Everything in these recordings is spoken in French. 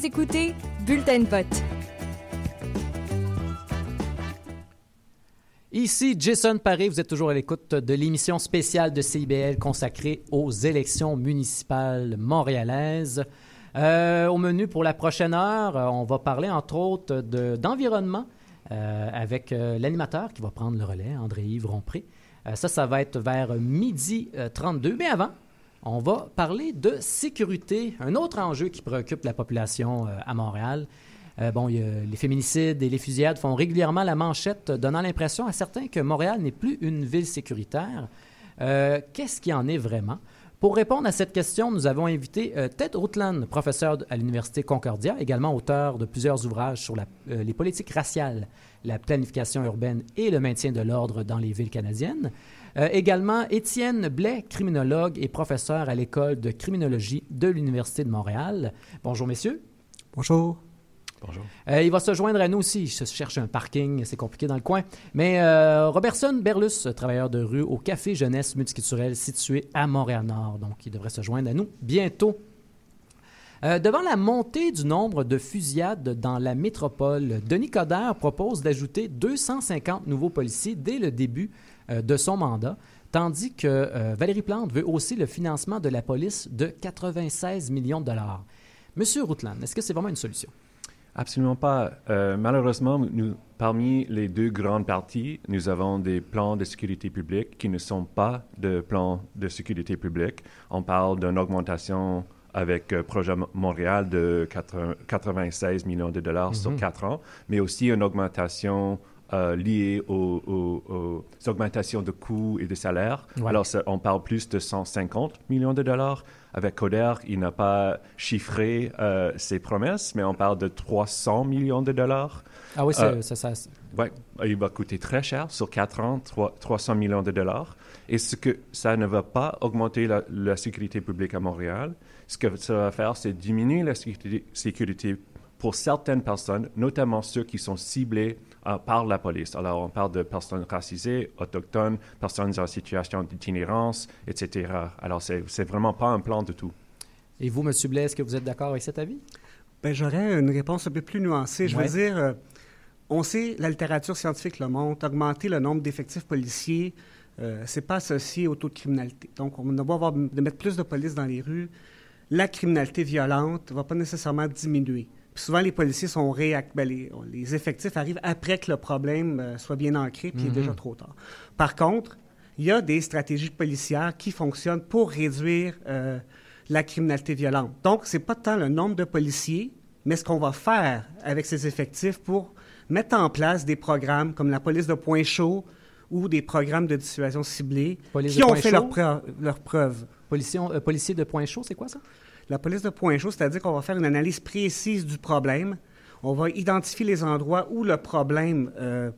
Vous écoutez Bulletin de vote. Ici Jason Paré, vous êtes toujours à l'écoute de l'émission spéciale de CIBL consacrée aux élections municipales montréalaises. Euh, au menu pour la prochaine heure, euh, on va parler entre autres d'environnement euh, avec l'animateur qui va prendre le relais, André-Yves Rompré. ça, ça va être vers midi 32. Mais avant, on va parler de sécurité, un autre enjeu qui préoccupe la population à Montréal. bon, les féminicides et les fusillades font régulièrement la manchette, donnant l'impression à certains que Montréal n'est plus une ville sécuritaire. Qu'est-ce qui en est vraiment? Pour répondre à cette question, nous avons invité euh, Ted Rutland, professeur à l'Université Concordia, également auteur de plusieurs ouvrages sur euh, les politiques raciales, la planification urbaine et le maintien de l'ordre dans les villes canadiennes. Euh, également Étienne Blais, criminologue et professeur à l'École de criminologie de l'Université de Montréal. Bonjour, messieurs. Bonjour. Euh, il va se joindre à nous aussi. Se cherche un parking, c'est compliqué dans le coin. Mais euh, Robertson Berlus, travailleur de rue au Café Jeunesse Multiculturel situé à Montréal-Nord. Donc, il devrait se joindre à nous bientôt. Euh, devant la montée du nombre de fusillades dans la métropole, Denis Coderre propose d'ajouter 250 nouveaux policiers dès le début de son mandat, tandis que Valérie Plante veut aussi le financement de la police de 96 millions de dollars. Monsieur Routland, est-ce que c'est vraiment une solution? Absolument pas. Euh, malheureusement, nous, parmi les deux grandes parties, nous avons des plans de sécurité publique qui ne sont pas de plans de sécurité publique. On parle d'une augmentation avec euh, Projet Montréal de 96 millions de dollars sur mhm. quatre ans, mais aussi une augmentation euh, liée aux, augmentations de coûts et de salaires. Alors, on parle plus de 150 millions de dollars. Avec Coder, il n'a pas chiffré euh, ses promesses, mais on parle de 300 millions de dollars. Ah oui, c'est ça. ça ouais, il va coûter très cher sur quatre ans, 300 millions de dollars. Et ce que ça ne va pas augmenter la, sécurité publique à Montréal. Ce que ça va faire, c'est diminuer la sécurité, sécurité pour certaines personnes, notamment ceux qui sont ciblés euh, par la police. Alors, on parle de personnes racisées, autochtones, personnes en situation d'itinérance, etc. Alors, c'est, c'est vraiment pas un plan de tout. Et vous, M. Blais, est-ce que vous êtes d'accord avec cet avis? Bien, j'aurais une réponse un peu plus nuancée. Je veux dire, euh, on sait, la littérature scientifique le montre, augmenter le nombre d'effectifs policiers, euh, c'est pas associé au taux de criminalité. Donc, on va avoir de mettre plus de police dans les rues. La criminalité violente ne va pas nécessairement diminuer souvent, les policiers sont réactifs. Ben, les, effectifs arrivent après que le problème euh, soit bien ancré, puis il est déjà mhm. trop tard. Par contre, il y a des stratégies policières qui fonctionnent pour réduire euh, la criminalité violente. Donc, ce n'est pas tant le nombre de policiers, mais ce qu'on va faire avec ces effectifs pour mettre en place des programmes comme la police de point chaud ou des programmes de dissuasion ciblée qui ont fait leurs leur preuves. Euh, policiers de point chaud, c'est quoi ça? La police de point chaud, c'est-à-dire qu'on va faire une analyse précise du problème. On va identifier les endroits où le problème euh,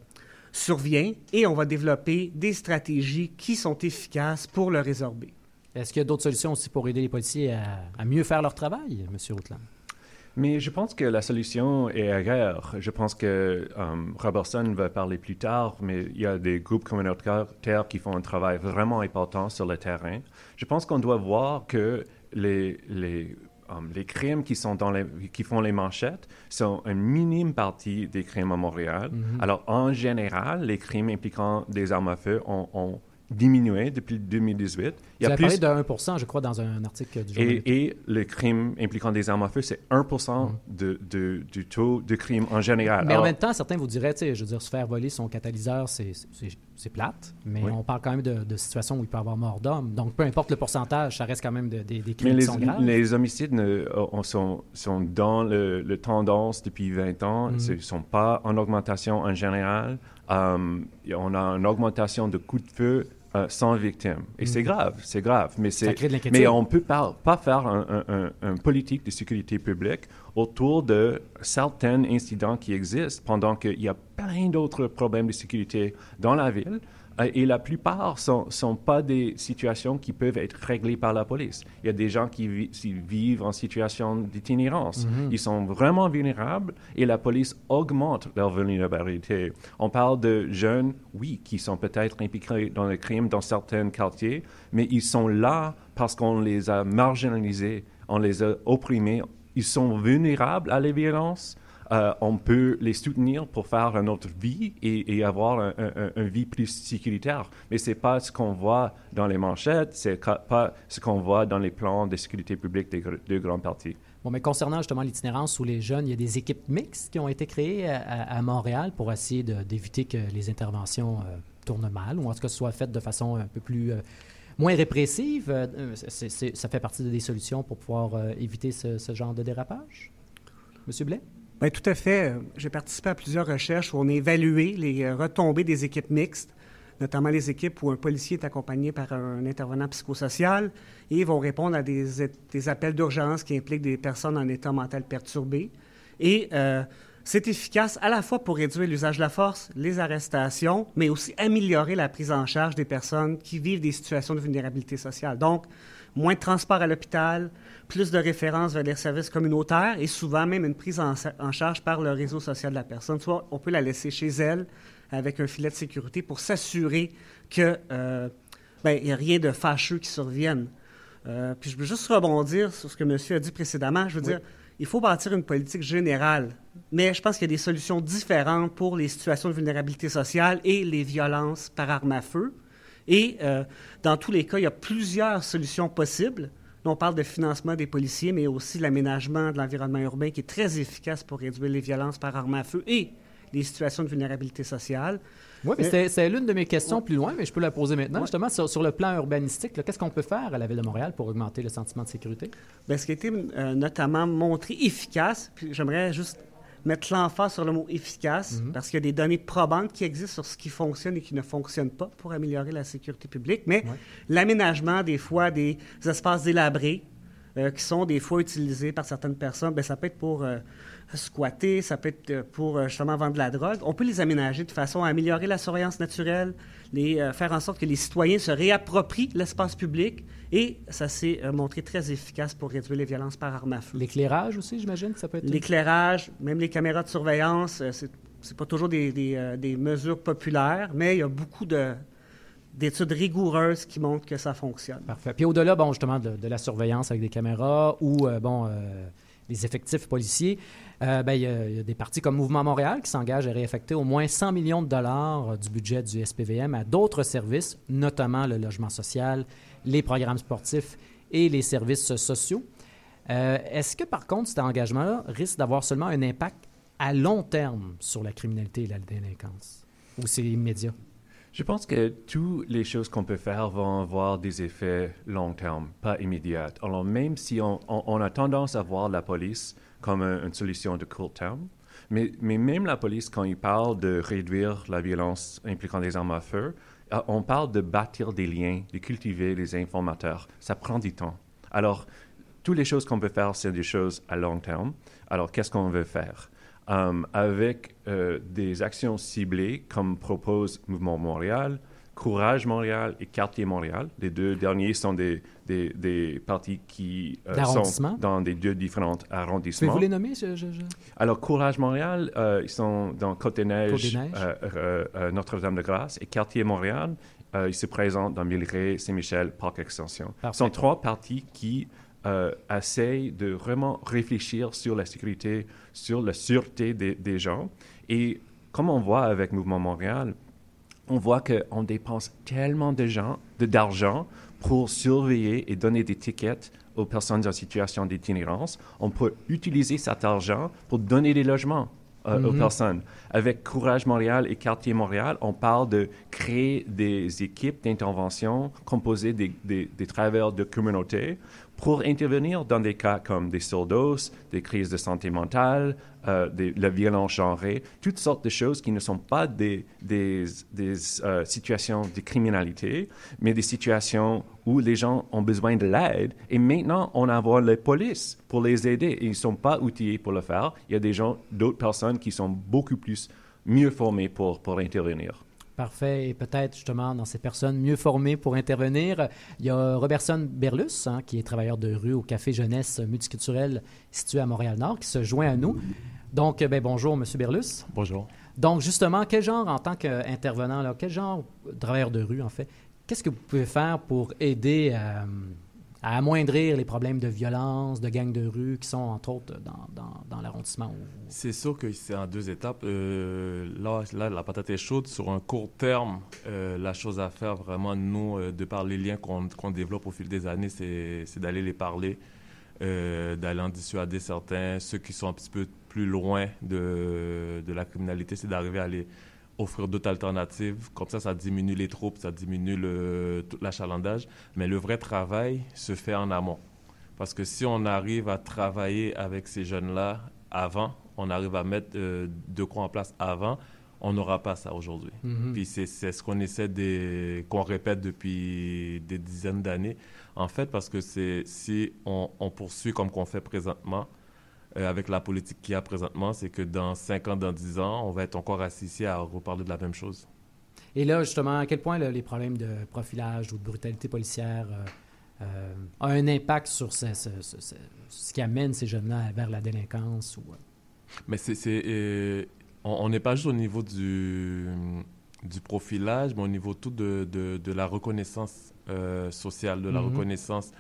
survient et on va développer des stratégies qui sont efficaces pour le résorber. Est-ce qu'il y a d'autres solutions aussi pour aider les policiers à, mieux faire leur travail, M. Routland? Mais je pense que la solution est ailleurs. Je pense que um, Robertson va parler plus tard, mais il y a des groupes communautaires qui font un travail vraiment important sur le terrain. Je pense qu'on doit voir que les, les, um, les crimes qui, sont dans les, qui font les manchettes sont une minime partie des crimes à Montréal. Mm-hmm. Alors, en général, les crimes impliquant des armes à feu ont diminué depuis 2018. Il y a plus... parlé de 1 je crois, dans un article du journal. Et, et le crime impliquant des armes à feu, c'est 1 mm. de, de, du taux de crime en général. Mais en même temps, certains vous diraient, je veux dire, se faire voler son catalyseur, c'est plate, mais on parle quand même de, de, situations où il peut y avoir mort d'homme. Donc, peu importe le pourcentage, ça reste quand même des, des crimes mais les, qui sont graves. Les homicides ne, sont, sont, dans le, tendance depuis 20 ans. Mm. Ils ne sont pas en augmentation en général. Um, on a une augmentation de coups de feu euh, sans victime. Et c'est mm. grave, c'est grave. Mais, c'est, mais on ne peut pas, pas faire un, un, politique de sécurité publique autour de certains incidents qui existent pendant qu'il y a plein d'autres problèmes de sécurité dans la ville. Euh, et la plupart ne sont, pas des situations qui peuvent être réglées par la police. Il y a des gens qui vivent en situation d'itinérance. Mhm. Ils sont vraiment vulnérables et la police augmente leur vulnérabilité. On parle de jeunes, oui, qui sont peut-être impliqués dans le crime dans certains quartiers, mais ils sont là parce qu'on les a marginalisés, on les a opprimés ils sont vulnérables à la violence, euh, on peut les soutenir pour faire une autre vie et, avoir une vie plus sécuritaire. Mais ce n'est pas ce qu'on voit dans les manchettes, ce n'est pas ce qu'on voit dans les plans de sécurité publique des deux grands partis. Bon, mais concernant justement l'itinérance ou les jeunes, il y a des équipes mixtes qui ont été créées à, Montréal pour essayer d'éviter que les interventions euh, tournent mal ou en tout cas soient faites de façon un peu plus euh, moins répressive. Ça fait partie des solutions pour pouvoir éviter ce, ce, genre de dérapage? Monsieur Blais? Bien, tout à fait. J'ai participé à plusieurs recherches où on a évalué les retombées des équipes mixtes notamment les équipes où un policier est accompagné par un intervenant psychosocial et vont répondre à des, appels d'urgence qui impliquent des personnes en état mental perturbé. Et euh, c'est efficace à la fois pour réduire l'usage de la force, les arrestations, mais aussi améliorer la prise en charge des personnes qui vivent des situations de vulnérabilité sociale. Donc, moins de transport à l'hôpital, plus de références vers les services communautaires et souvent même une prise en, en, charge par le réseau social de la personne. Soit on peut la laisser chez elle, avec un filet de sécurité pour s'assurer qu'il euh, ben, n'y a rien de fâcheux qui survienne. Euh, puis je veux juste rebondir sur ce que monsieur a dit précédemment. Je veux dire, il faut bâtir une politique générale, mais je pense qu'il y a des solutions différentes pour les situations de vulnérabilité sociale et les violences par arme à feu. Et euh, dans tous les cas, il y a plusieurs solutions possibles. On parle de financement des policiers, mais aussi l'aménagement de l'environnement urbain qui est très efficace pour réduire les violences par arme à feu et des situations de vulnérabilité sociale. Oui, mais c'est l'une de mes questions plus loin, mais je peux la poser maintenant. Justement, sur, le plan urbanistique, qu'est-ce qu'on peut faire à la Ville de Montréal pour augmenter le sentiment de sécurité? Bien, ce qui a été euh, notamment montré efficace, puis j'aimerais juste mettre l'emphase sur le mot efficace, mhm. parce qu'il y a des données probantes qui existent sur ce qui fonctionne et qui ne fonctionne pas pour améliorer la sécurité publique, mais l'aménagement des fois des espaces délabrés, euh, qui sont des fois utilisés par certaines personnes, bien, ça peut être pour euh, squatter, ça peut être euh, pour euh, justement vendre de la drogue. On peut les aménager de façon à améliorer la surveillance naturelle, les, faire en sorte que les citoyens se réapproprient l'espace public et ça s'est montré très efficace pour réduire les violences par arme à feu. L'éclairage aussi, j'imagine ça peut être... L'éclairage, même les caméras de surveillance, c'est, c'est pas toujours des, des, mesures populaires, mais il y a beaucoup de, d'études rigoureuses qui montrent que ça fonctionne. Parfait. Puis au-delà, bon, justement, de, la surveillance avec des caméras ou, bon, les effectifs policiers, euh, ben, il, y a, des partis comme Mouvement Montréal qui s'engagent à réaffecter au moins 100 millions de dollars euh, du budget du SPVM à d'autres services, notamment le logement social, les programmes sportifs et les services sociaux. Euh, est-ce que, par contre, cet engagement-là risque d'avoir seulement un impact à long terme sur la criminalité et la délinquance? Ou c'est immédiat? Je pense que toutes les choses qu'on peut faire vont avoir des effets long terme, pas immédiats. Alors, même si on, a tendance à voir la police comme une solution de court terme. Mais, mais, même la police, quand il parle de réduire la violence impliquant des armes à feu, euh, on parle de bâtir des liens, de cultiver les informateurs. Ça prend du temps. Alors, toutes les choses qu'on peut faire, c'est des choses à long terme. Alors, qu'est-ce qu'on veut faire? Um, avec euh, des actions ciblées, comme propose Mouvement Montréal, Courage Montréal et Quartier Montréal. Les deux derniers sont des, des, partis qui euh, sont dans des deux différents arrondissements. Pouvez-vous les nommer? Alors, Courage Montréal, euh, ils sont dans Côte-des-Neiges, euh, Notre-Dame-de-Grâce, et Quartier Montréal, ils se présentent dans Milleray, Saint-Michel, Parc Extension. Ce sont trois partis qui essayent de vraiment réfléchir sur la sécurité, sur la sûreté des, des gens. Et comme on voit avec Mouvement Montréal, on voit qu'on dépense tellement d'argent pour surveiller et donner des tickets aux personnes en situation d'itinérance. On peut utiliser cet argent pour donner des logements euh, aux mhm. personnes. Avec Courage Montréal et Quartier Montréal, on parle de créer des équipes d'intervention composées des, des travailleurs de communauté pour intervenir dans des cas comme des surdoses, des crises de santé mentale, euh, la violence genrée, toutes sortes de choses qui ne sont pas des, euh, situations de criminalité, mais des situations où les gens ont besoin de l'aide. Et maintenant, on a les polices pour les aider. Ils ne sont pas outillés pour le faire. Il y a des gens, d'autres personnes qui sont beaucoup plus mieux formées pour, pour intervenir. Parfait. Et peut-être justement dans ces personnes mieux formées pour intervenir, il y a Robertson Berlus, hein, qui est travailleur de rue au Café Jeunesse Multiculturel situé à Montréal-Nord, qui se joint à nous. Donc, ben, bonjour, M. Berlus. Bonjour. Donc, justement, quel genre, en tant qu'intervenant, quel genre de travailleur de rue, en fait, qu'est-ce que vous pouvez faire pour aider à amoindrir les problèmes de violence, de gangs de rue qui sont entre autres dans, dans, l'arrondissement? C'est sûr que c'est en deux étapes. Euh, là, là, la patate est chaude. Sur un court terme, euh, la chose à faire vraiment, nous, euh, de par les liens qu'on développe au fil des années, c'est d'aller les parler, d'aller en dissuader certains. Ceux qui sont un petit peu plus loin de, de la criminalité, c'est d'arriver à les offrir d'autres alternatives. Comme ça, ça diminue les troupes, ça diminue le, tout l'achalandage. Mais le vrai travail se fait en amont. Parce que si on arrive à travailler avec ces jeunes-là avant, on arrive à mettre euh, de quoi en place avant, on n'aura pas ça aujourd'hui. Mm-hmm. Puis c'est, ce qu'on essaie de, qu'on répète depuis des dizaines d'années. En fait, parce que c'est, si on, on poursuit comme qu'on fait présentement, euh, avec la politique qu'il y a présentement, c'est que dans 5 ans, dans 10 ans, on va être encore assis ici à reparler de la même chose. Et là, justement, à quel point les problèmes de profilage ou de brutalité policière euh, euh, ont un impact sur ce, ce, qui amène ces jeunes-là vers la délinquance? Ou, Mais c'est... on n'est pas juste au niveau du, du profilage, mais au niveau tout de, de, de la reconnaissance sociale, de la mm-hmm. reconnaissance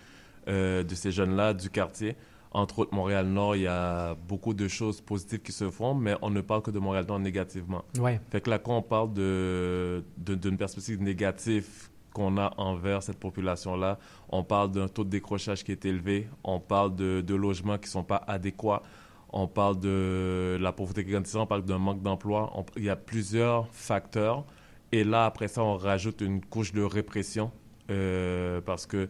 de ces jeunes-là, du quartier entre autres Montréal-Nord, il y a beaucoup de choses positives qui se font, mais on ne parle que de Montréal-Nord négativement. Ouais. Fait que là, quand on parle d'une de, perspective négative qu'on a envers cette population-là, on parle d'un taux de décrochage qui est élevé, on parle de, de logements qui ne sont pas adéquats, on parle de la pauvreté grandissante, on parle d'un manque d'emploi. Il y a plusieurs facteurs. Et là, après ça, on rajoute une couche de répression euh, parce que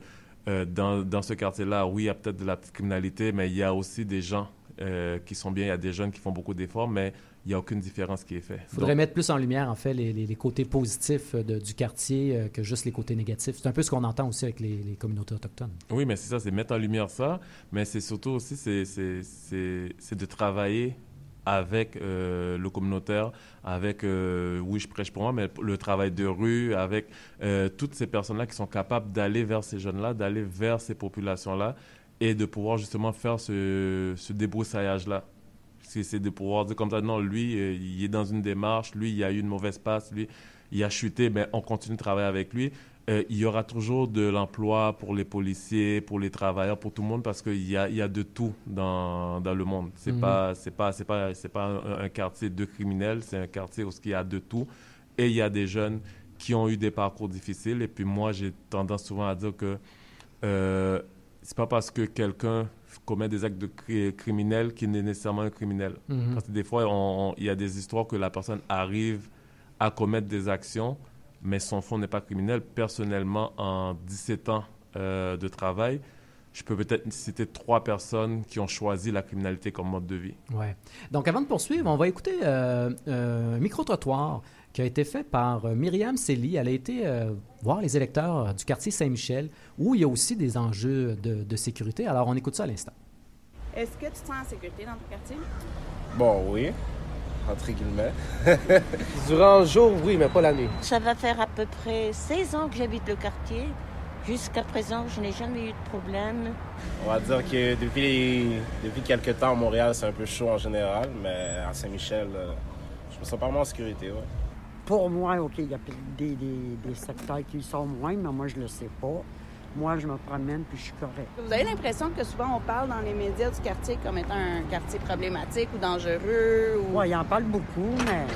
euh, dans, dans, ce quartier-là, oui, il y a peut-être de la petite criminalité, mais il y a aussi des gens euh, qui sont bien, il y a des jeunes qui font beaucoup d'efforts, mais il n'y a aucune différence qui est faite. Il faudrait mettre plus en lumière, en fait, les, les, côtés positifs de, du quartier euh, que juste les côtés négatifs. C'est un peu ce qu'on entend aussi avec les, les, communautés autochtones. Oui, mais c'est ça, c'est mettre en lumière ça, mais c'est surtout aussi, c'est de travailler avec euh, le communautaire, avec, euh, oui, je prêche pour moi, mais le travail de rue, avec euh, toutes ces personnes-là qui sont capables d'aller vers ces jeunes-là, d'aller vers ces populations-là et de pouvoir justement faire ce, ce débroussaillage-là. C'est de pouvoir dire comme ça, non, lui, il est dans une démarche, lui, il a eu une mauvaise passe, lui, il a chuté, mais on continue de travailler avec lui. Euh, il y aura toujours de l'emploi pour les policiers, pour les travailleurs, pour tout le monde, parce qu'il y a, il y a de tout dans, dans le monde. C'est n'est mhm. pas, c'est pas, c'est pas, c'est pas un, quartier de criminels, c'est un quartier où il y a de tout. Et il y a des jeunes qui ont eu des parcours difficiles. Et puis moi, j'ai tendance souvent à dire que euh, c'est pas parce que quelqu'un commet des actes de criminels qu'il est nécessairement un criminel. Mhm. Parce que des fois, il y a des histoires que la personne arrive à commettre des actions mais son fond n'est pas criminel. Personnellement, en 17 ans euh, de travail, je peux peut-être citer trois personnes qui ont choisi la criminalité comme mode de vie. Ouais. Donc, avant de poursuivre, on va écouter euh, euh, un micro-trottoir qui a été fait par Myriam Selly. Elle a été voir les électeurs du quartier Saint-Michel, où il y a aussi des enjeux de, de sécurité. Alors, on écoute ça à l'instant. Est-ce que tu te sens en sécurité dans ton quartier? Bon, oui entre guillemets. Durant le jour, oui, mais pas la nuit. Ça va faire à peu près 16 ans que j'habite le quartier. Jusqu'à présent, je n'ai jamais eu de problème. On va dire que depuis, depuis quelques temps, à Montréal, c'est un peu chaud en général, mais à Saint-Michel, euh, je me sens pas moins en sécurité. Ouais. Pour moi, OK, il y a des, des, des secteurs qui sont moins, mais moi, je le sais pas moi, je me promène puis je suis correct. Vous avez l'impression que souvent on parle dans les médias du quartier comme étant un quartier problématique ou dangereux? Ou... Oui, il en parle beaucoup, mais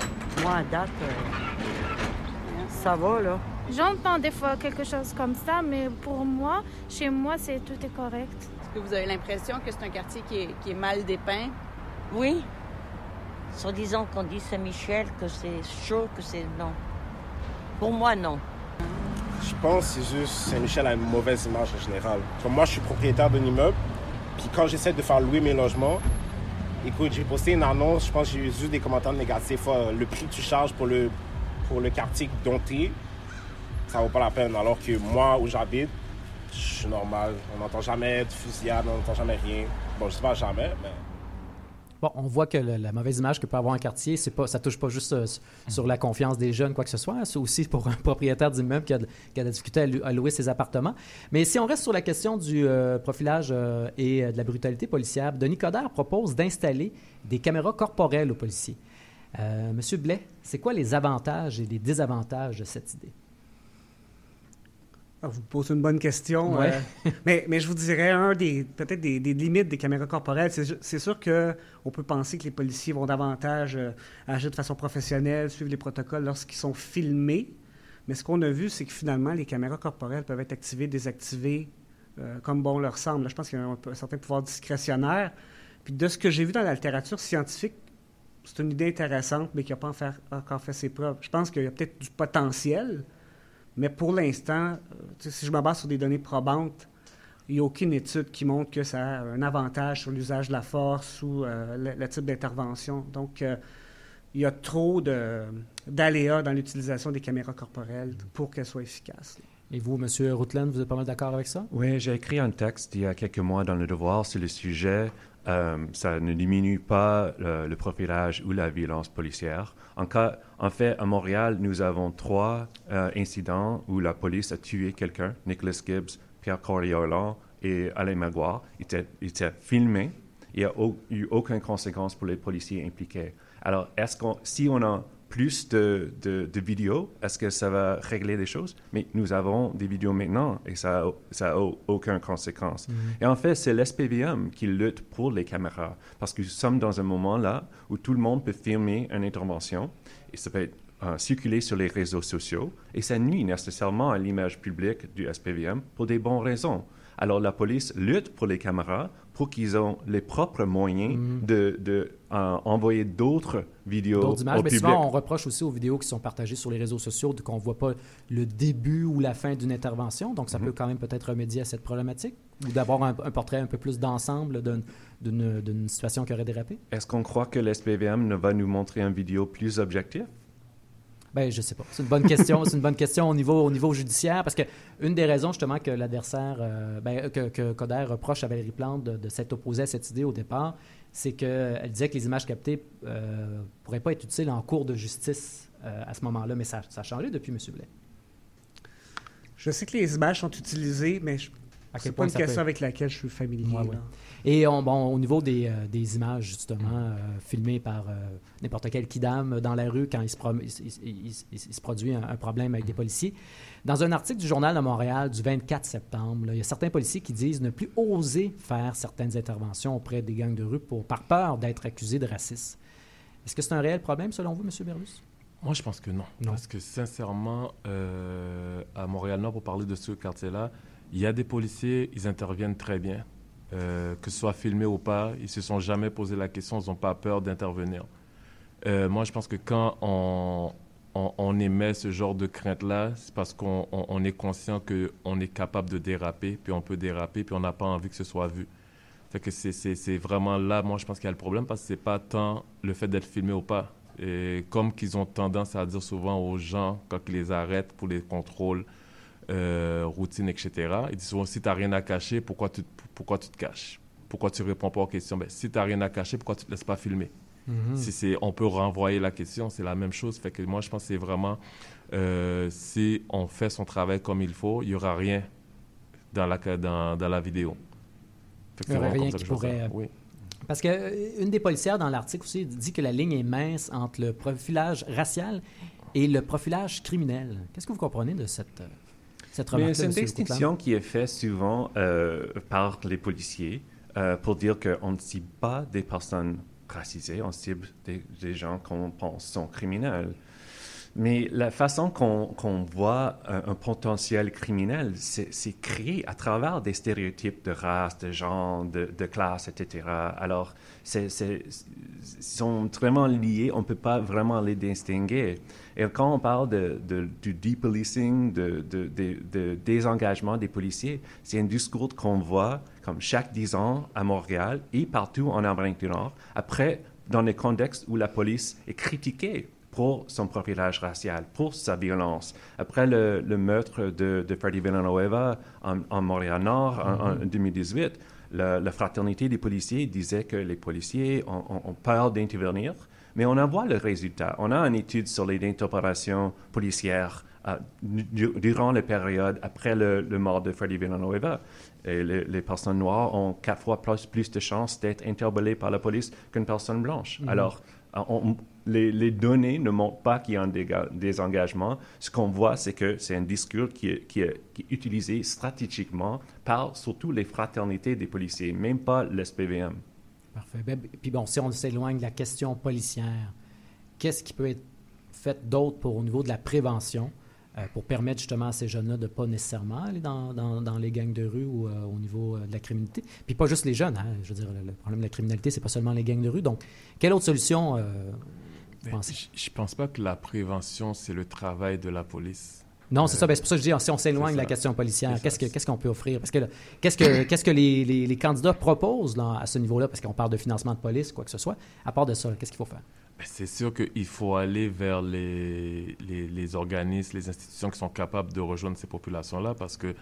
moi, à date, euh, ça va, là. J'entends des fois quelque chose comme ça, mais pour moi, chez moi, c'est tout est correct. Est-ce que vous avez l'impression que c'est un quartier qui est, qui est mal dépeint? Oui. Soit disant qu'on dit Saint-Michel, que c'est chaud, que c'est... Non. Pour moi, non. Je pense que c'est juste Saint-Michel a une mauvaise image en général. Comme moi, je suis propriétaire d'un immeuble, puis quand j'essaie de faire louer mes logements, écoute, j'ai posté une annonce, je pense que j'ai eu des commentaires négatifs. le prix que tu charges pour le, pour le quartier dont tu ça vaut pas la peine. Alors que moi, où j'habite, je suis normal. On n'entend jamais de fusillade, on n'entend jamais rien. Bon, je sais pas jamais, mais Bon, on voit que la mauvaise image que peut avoir un quartier, c'est pas, ça touche pas juste euh, sur la confiance des jeunes, quoi que ce soit. C'est aussi pour un propriétaire d'immeuble qui a, qui a la difficulté à, louer ses appartements. Mais si on reste sur la question du euh, profilage euh, et de la brutalité policière, Denis Coderre propose d'installer des caméras corporelles aux policiers. Monsieur Blais, c'est quoi les avantages et les désavantages de cette idée? Ah, vous posez une bonne question. Ouais. euh, mais, mais je vous dirais, un des peut-être des, des limites des caméras corporelles, c'est sûr qu'on peut penser que les policiers vont davantage euh, agir de façon professionnelle, suivre les protocoles lorsqu'ils sont filmés. Mais ce qu'on a vu, c'est que finalement, les caméras corporelles peuvent être activées, désactivées, euh, comme bon leur semble. Là, je pense qu'il y a un, certain pouvoir discrétionnaire. Puis de ce que j'ai vu dans la littérature scientifique, c'est une idée intéressante, mais qui n'a pas en faire- encore fait ses preuves. Je pense qu'il y a peut-être du potentiel, mais pour l'instant, euh, si je me base sur des données probantes, il n'y a aucune étude qui montre que ça a un avantage sur l'usage de la force ou euh, le, le type d'intervention. Donc, euh, il y a trop de- d'aléas dans l'utilisation des caméras corporelles pour qu'elles soient efficaces. Et vous, M. Routland, vous êtes pas mal d'accord avec ça? Oui, j'ai écrit un texte il y a quelques mois dans Le Devoir sur le sujet. Euh, ça ne diminue pas le, profilage ou la violence policière. En, fait, à Montréal, nous avons trois euh, incidents où la police a tué quelqu'un, Nicholas Gibbs, Pierre Coriolan et Alain Maguire. Ils étaient, filmés. Il n'y a eu aucune conséquence pour les policiers impliqués. Alors, est-ce qu'on, si on a plus de, de, de vidéos, est-ce que ça va régler les choses? Mais nous avons des vidéos maintenant et ça n'a aucune conséquence. Et en fait, c'est l'SPVM qui lutte pour les caméras parce que nous sommes dans un moment là où tout le monde peut filmer une intervention et ça peut être, euh, circuler sur les réseaux sociaux et ça nuit nécessairement à l'image publique du SPVM pour des bonnes raisons. Alors la police lutte pour les caméras pour qu'ils aient les propres moyens de, de euh, envoyer d'autres vidéos au mais public. souvent on reproche aussi aux vidéos qui sont partagées sur les réseaux sociaux de- qu'on ne voit pas le début ou la fin d'une intervention. Donc ça peut quand même peut-être remédier à cette problématique ou d'avoir un, un portrait un peu plus d'ensemble d'un- d'une d'une situation qui aurait dérapé. Est-ce qu'on croit que l'SPVM ne va nous montrer une vidéo plus objective? Ben, je sais pas. C'est une bonne question. C'est une bonne question au niveau, au niveau judiciaire parce que une des raisons justement que l'adversaire, euh, ben, que, Coder reproche à Valérie Plante de, s'être opposée à cette idée au départ, c'est qu'elle disait que les images captées ne pourraient pas être utiles en cours de justice euh, à ce moment-là, mais ça, ça a changé depuis, M. Blais. Je sais que les images sont utilisées, mais je- c'est quel pas une question peut- avec laquelle je suis familier. Ouais, ouais. là. Et on- bon, au niveau des, euh, des images, justement, euh, filmées par euh, n'importe quel kidam dans la rue quand il se, pro- il, il- il- il- il se produit un, un problème avec des policiers. Dans un article du Journal de Montréal du 24 septembre, là, il y a certains policiers qui disent ne plus oser faire certaines interventions auprès des gangs de rue pour, par peur d'être accusés de racisme. Est-ce que c'est un réel problème, selon vous, M. Berlus? Moi, je pense que non. Non. Parce que sincèrement, euh, à Montréal-Nord, pour parler de ce quartier-là, il y a des policiers, ils interviennent très bien. Euh, que ce soit filmé ou pas, ils se sont jamais posé la question, ils n'ont pas peur d'intervenir. Euh, moi, je pense que quand on, émet ce genre de crainte-là, c'est parce qu'on on- on est conscient qu'on est capable de déraper, puis on peut déraper, puis on n'a pas envie que ce soit vu. Fait que c'est vraiment là, moi, je pense qu'il y a le problème, parce que c'est pas tant le fait d'être filmé ou pas. Et comme qu'ils ont tendance à dire souvent aux gens, quand ils les arrêtent pour les contrôles, euh, routines, etc., ils disent souvent, si tu n'as rien à cacher, pourquoi tu, pourquoi tu te caches? Pourquoi tu réponds pas aux questions? Ben, Si tu n'as rien à cacher, pourquoi tu ne te laisses pas filmer? Mhm. si c'est, on peut renvoyer la question, c'est la même chose. Fait que moi, je pense que c'est vraiment, euh, si on fait son travail comme il faut, il n'y aura rien dans la, dans, dans la vidéo. Il y c'est aurait vraiment rien qui pourrait, euh, Oui. Parce que une des policières dans l'article aussi dit que la ligne est mince entre le profilage racial et le profilage criminel. Qu'est-ce que vous comprenez de cette, cette Mais remarque c'est une distinction qui est faite souvent euh, par les policiers euh, pour dire qu'on ne cible pas des personnes racisées, on cible des, des gens qu'on pense sont criminels. Mais la façon qu'on qu'on voit un, potentiel criminel, c'est créé à travers des stéréotypes de race, de genre, de, classe, etc. Alors, ils sont vraiment liés, on ne peut pas vraiment les distinguer. Et quand on parle de, de- du depolicing, de, de, désengagement des policiers, c'est un discours qu'on voit comme chaque 10 ans à Montréal et partout en Amérique du Nord, après, dans des contextes où la police est critiquée pour son profilage racial, pour sa violence. Après le, le meurtre de, de Freddy Villanueva en, en Montréal-Nord en, en 2018, la, la fraternité des policiers disait que les policiers ont, ont- ont peur d'intervenir, mais on en voit le résultat. On a une étude sur les interpellations policières euh, du- durant la période après le, le mort de Freddy Villanueva. Et les, les personnes noires ont quatre fois plus, plus de chances d'être interpellées par la police qu'une personne blanche. Mhm. Alors, euh, on- les, données ne montrent pas qu'il y a un désengagement. Ce qu'on voit, c'est que c'est un discours qui est, utilisé stratégiquement par surtout les fraternités des policiers, même pas l'SPVM. Parfait. Ben, puis bon, si on s'éloigne de la question policière, qu'est-ce qui peut être fait d'autre pour au niveau de la prévention? Euh, pour permettre justement à ces jeunes-là de ne pas nécessairement aller dans, dans, les gangs de rue ou euh, au niveau euh, de la criminalité? Puis pas juste les jeunes, hein, je veux dire, le, problème de la criminalité, c'est pas seulement les gangs de rue. Donc, quelle autre solution vous pensez? Je ne pense pas que la prévention, c'est le travail de la police. Non, c'est ça. Ben, c'est pour ça que je dis, si on s'éloigne de la question policière, qu'est-ce qu'on peut offrir? Parce que qu'est-ce que, qu'est-ce que les, les, candidats proposent là, à ce niveau-là? Parce qu'on parle de financement de police, quoi que ce soit. À part de ça, qu'est-ce qu'il faut faire? Ben, c'est sûr qu'il faut aller vers les, les, organismes, les institutions qui sont capables de rejoindre ces populations-là parce que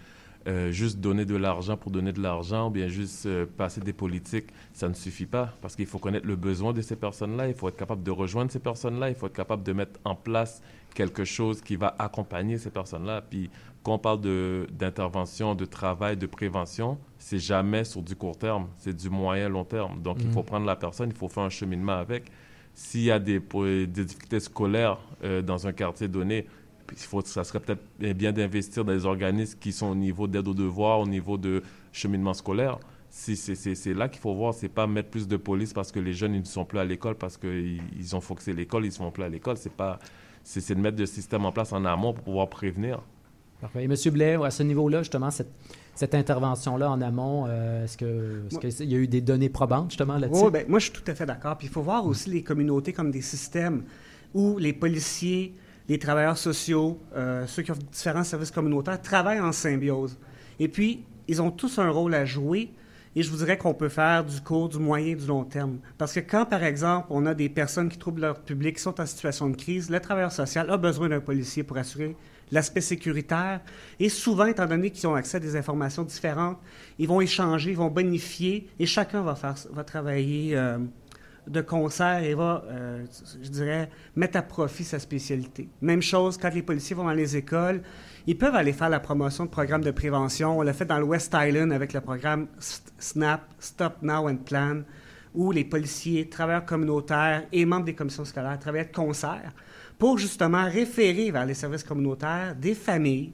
euh, juste donner de l'argent pour donner de l'argent ou bien juste euh, passer des politiques, ça ne suffit pas parce qu'il faut connaître le besoin de ces personnes-là, il faut être capable de rejoindre ces personnes-là, il faut être capable de mettre en place quelque chose qui va accompagner ces personnes-là. Puis quand on parle d'intervention, de, travail, de prévention, c'est jamais sur du court terme, c'est du moyen long terme. Donc il faut mmh. prendre la personne, il faut faire un cheminement avec s'il y a des, des difficultés scolaires euh, dans un quartier donné, il faut, ça serait peut-être bien d'investir dans des organismes qui sont au niveau d'aide aux devoirs, au niveau de cheminement scolaire. Si c'est là qu'il faut voir, c'est pas mettre plus de police parce que les jeunes ils ne sont plus à l'école parce qu'ils ils ont focusé l'école, ils ne sont plus à l'école. C'est pas, c'est de mettre le système en place en amont pour pouvoir prévenir. Parfait. Et M. Blais, à ce niveau-là, justement, cette, cette intervention-là en amont, euh, est-ce qu'il y a eu des données probantes justement là-dessus? Oui, ben, moi je suis tout à fait d'accord. Puis il faut voir aussi les communautés comme des systèmes où les policiers, les travailleurs sociaux, euh, ceux qui ont différents services communautaires travaillent en symbiose. Et puis, ils ont tous un rôle à jouer. Et je vous dirais qu'on peut faire du court, du moyen, du long terme. Parce que quand, par exemple, on a des personnes qui troublent leur public, qui sont en situation de crise, le travailleur social a besoin d'un policier pour assurer l'aspect sécuritaire. Et souvent, étant donné qu'ils ont accès à des informations différentes, ils vont échanger, ils vont bonifier, et chacun va, faire, va travailler euh, de concert et va, euh, je dirais, mettre à profit sa spécialité. Même chose quand les policiers vont dans les écoles, ils peuvent aller faire la promotion de programmes de prévention. On l'a fait dans le West Island avec le programme SNAP, Stop Now and Plan, où les policiers, travailleurs communautaires et membres des commissions scolaires travaillaient de concert pour justement référer vers les services communautaires des familles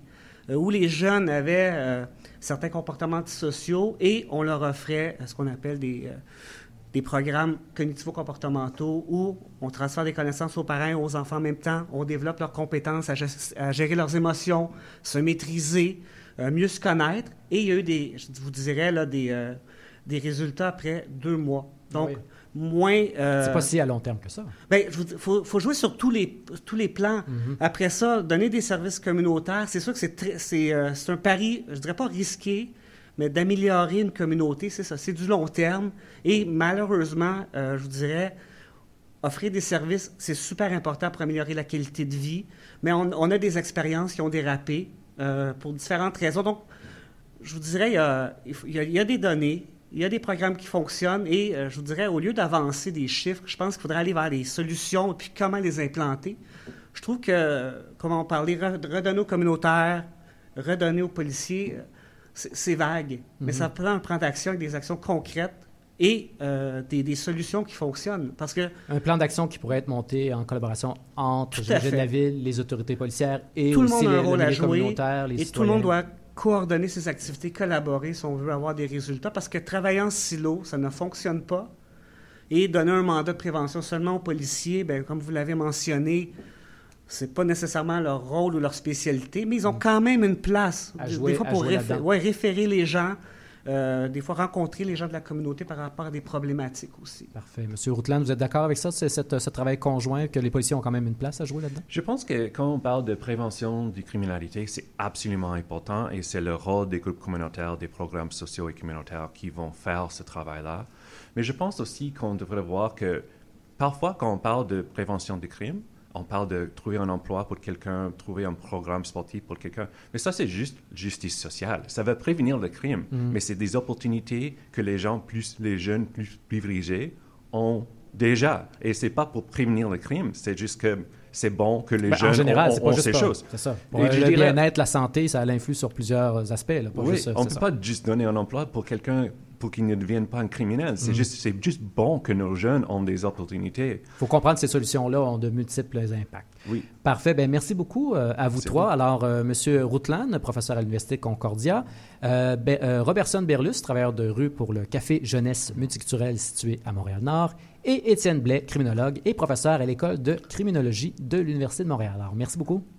euh, où les jeunes avaient euh, certains comportements antisociaux et on leur offrait ce qu'on appelle des, des programmes cognitivo-comportementaux où on transfère des connaissances aux parents et aux enfants en même temps, on développe leurs compétences à, gérer leurs émotions, se maîtriser, mieux se connaître. Et il y a eu des, je vous dirais, là, des, des résultats après deux mois. Donc, moins. Euh, c'est pas si à long terme que ça. Bien, il faut, jouer sur tous les, tous les plans. Mhm. Après ça, donner des services communautaires, c'est sûr que c'est, euh, c'est, un pari, je dirais pas risqué, mais d'améliorer une communauté, c'est ça. C'est du long terme. Et malheureusement, euh, je vous dirais, offrir des services, c'est super important pour améliorer la qualité de vie. Mais on, a des expériences qui ont dérapé pour différentes raisons. Donc, je vous dirais, il y a des données, il y a des programmes qui fonctionnent et euh, je vous dirais, au lieu d'avancer des chiffres, je pense qu'il faudrait aller vers des solutions et puis comment les implanter. Je trouve que, comme on parlait, redonner aux communautaires, redonner aux policiers, euh, c'est vague, mais ça mhm. prend un plan d'action avec des actions concrètes et euh, des, solutions qui fonctionnent. Parce que, un plan d'action qui pourrait être monté en collaboration entre la ville, les autorités policières et tout aussi le monde a un rôle à jouer, et tout le monde doit coordonner ses activités, collaborer si on veut avoir des résultats, parce que travailler en silo, ça ne fonctionne pas. Et donner un mandat de prévention seulement aux policiers, bien, comme vous l'avez mentionné, c'est pas nécessairement leur rôle ou leur spécialité, mais ils ont mm. quand même une place. À jouer, des fois pour référer les gens, euh, des fois rencontrer les gens de la communauté par rapport à des problématiques aussi. Parfait. Monsieur Routland, vous êtes d'accord avec ça, c'est ce travail conjoint, que les policiers ont quand même une place à jouer là-dedans? Je pense que quand on parle de prévention de criminalité, c'est absolument important et c'est le rôle des groupes communautaires, des programmes sociaux et communautaires qui vont faire ce travail-là. Mais je pense aussi qu'on devrait voir que parfois, quand on parle de prévention du crime, on parle de trouver un emploi pour quelqu'un, trouver un programme sportif pour quelqu'un. Mais ça, c'est juste justice sociale. Ça va prévenir le crime. Mm. Mais c'est des opportunités que les gens, plus les jeunes, plus privilégiés, ont déjà. Et c'est pas pour prévenir le crime, c'est juste que c'est bon que les ben, jeunes en général, ont, ces choses. C'est ça. Pour le bien-être, la santé, ça a l'influx sur plusieurs aspects. oui, on ne peut pas juste donner un emploi pour quelqu'un pour qu'ils ne deviennent pas un criminel. C'est juste, c'est juste bon que nos jeunes ont des opportunités. Il faut comprendre que ces solutions-là ont de multiples impacts. Oui. Parfait. Ben, merci beaucoup euh, à vous trois. Alors, euh, Monsieur Routland, professeur à l'Université Concordia, euh, Be- euh, Robertson Berlus, travailleur de rue pour le Café Jeunesse Multiculturel situé à Montréal-Nord, et Étienne Blais, criminologue et professeur à l'École de criminologie de l'Université de Montréal. Alors, merci beaucoup.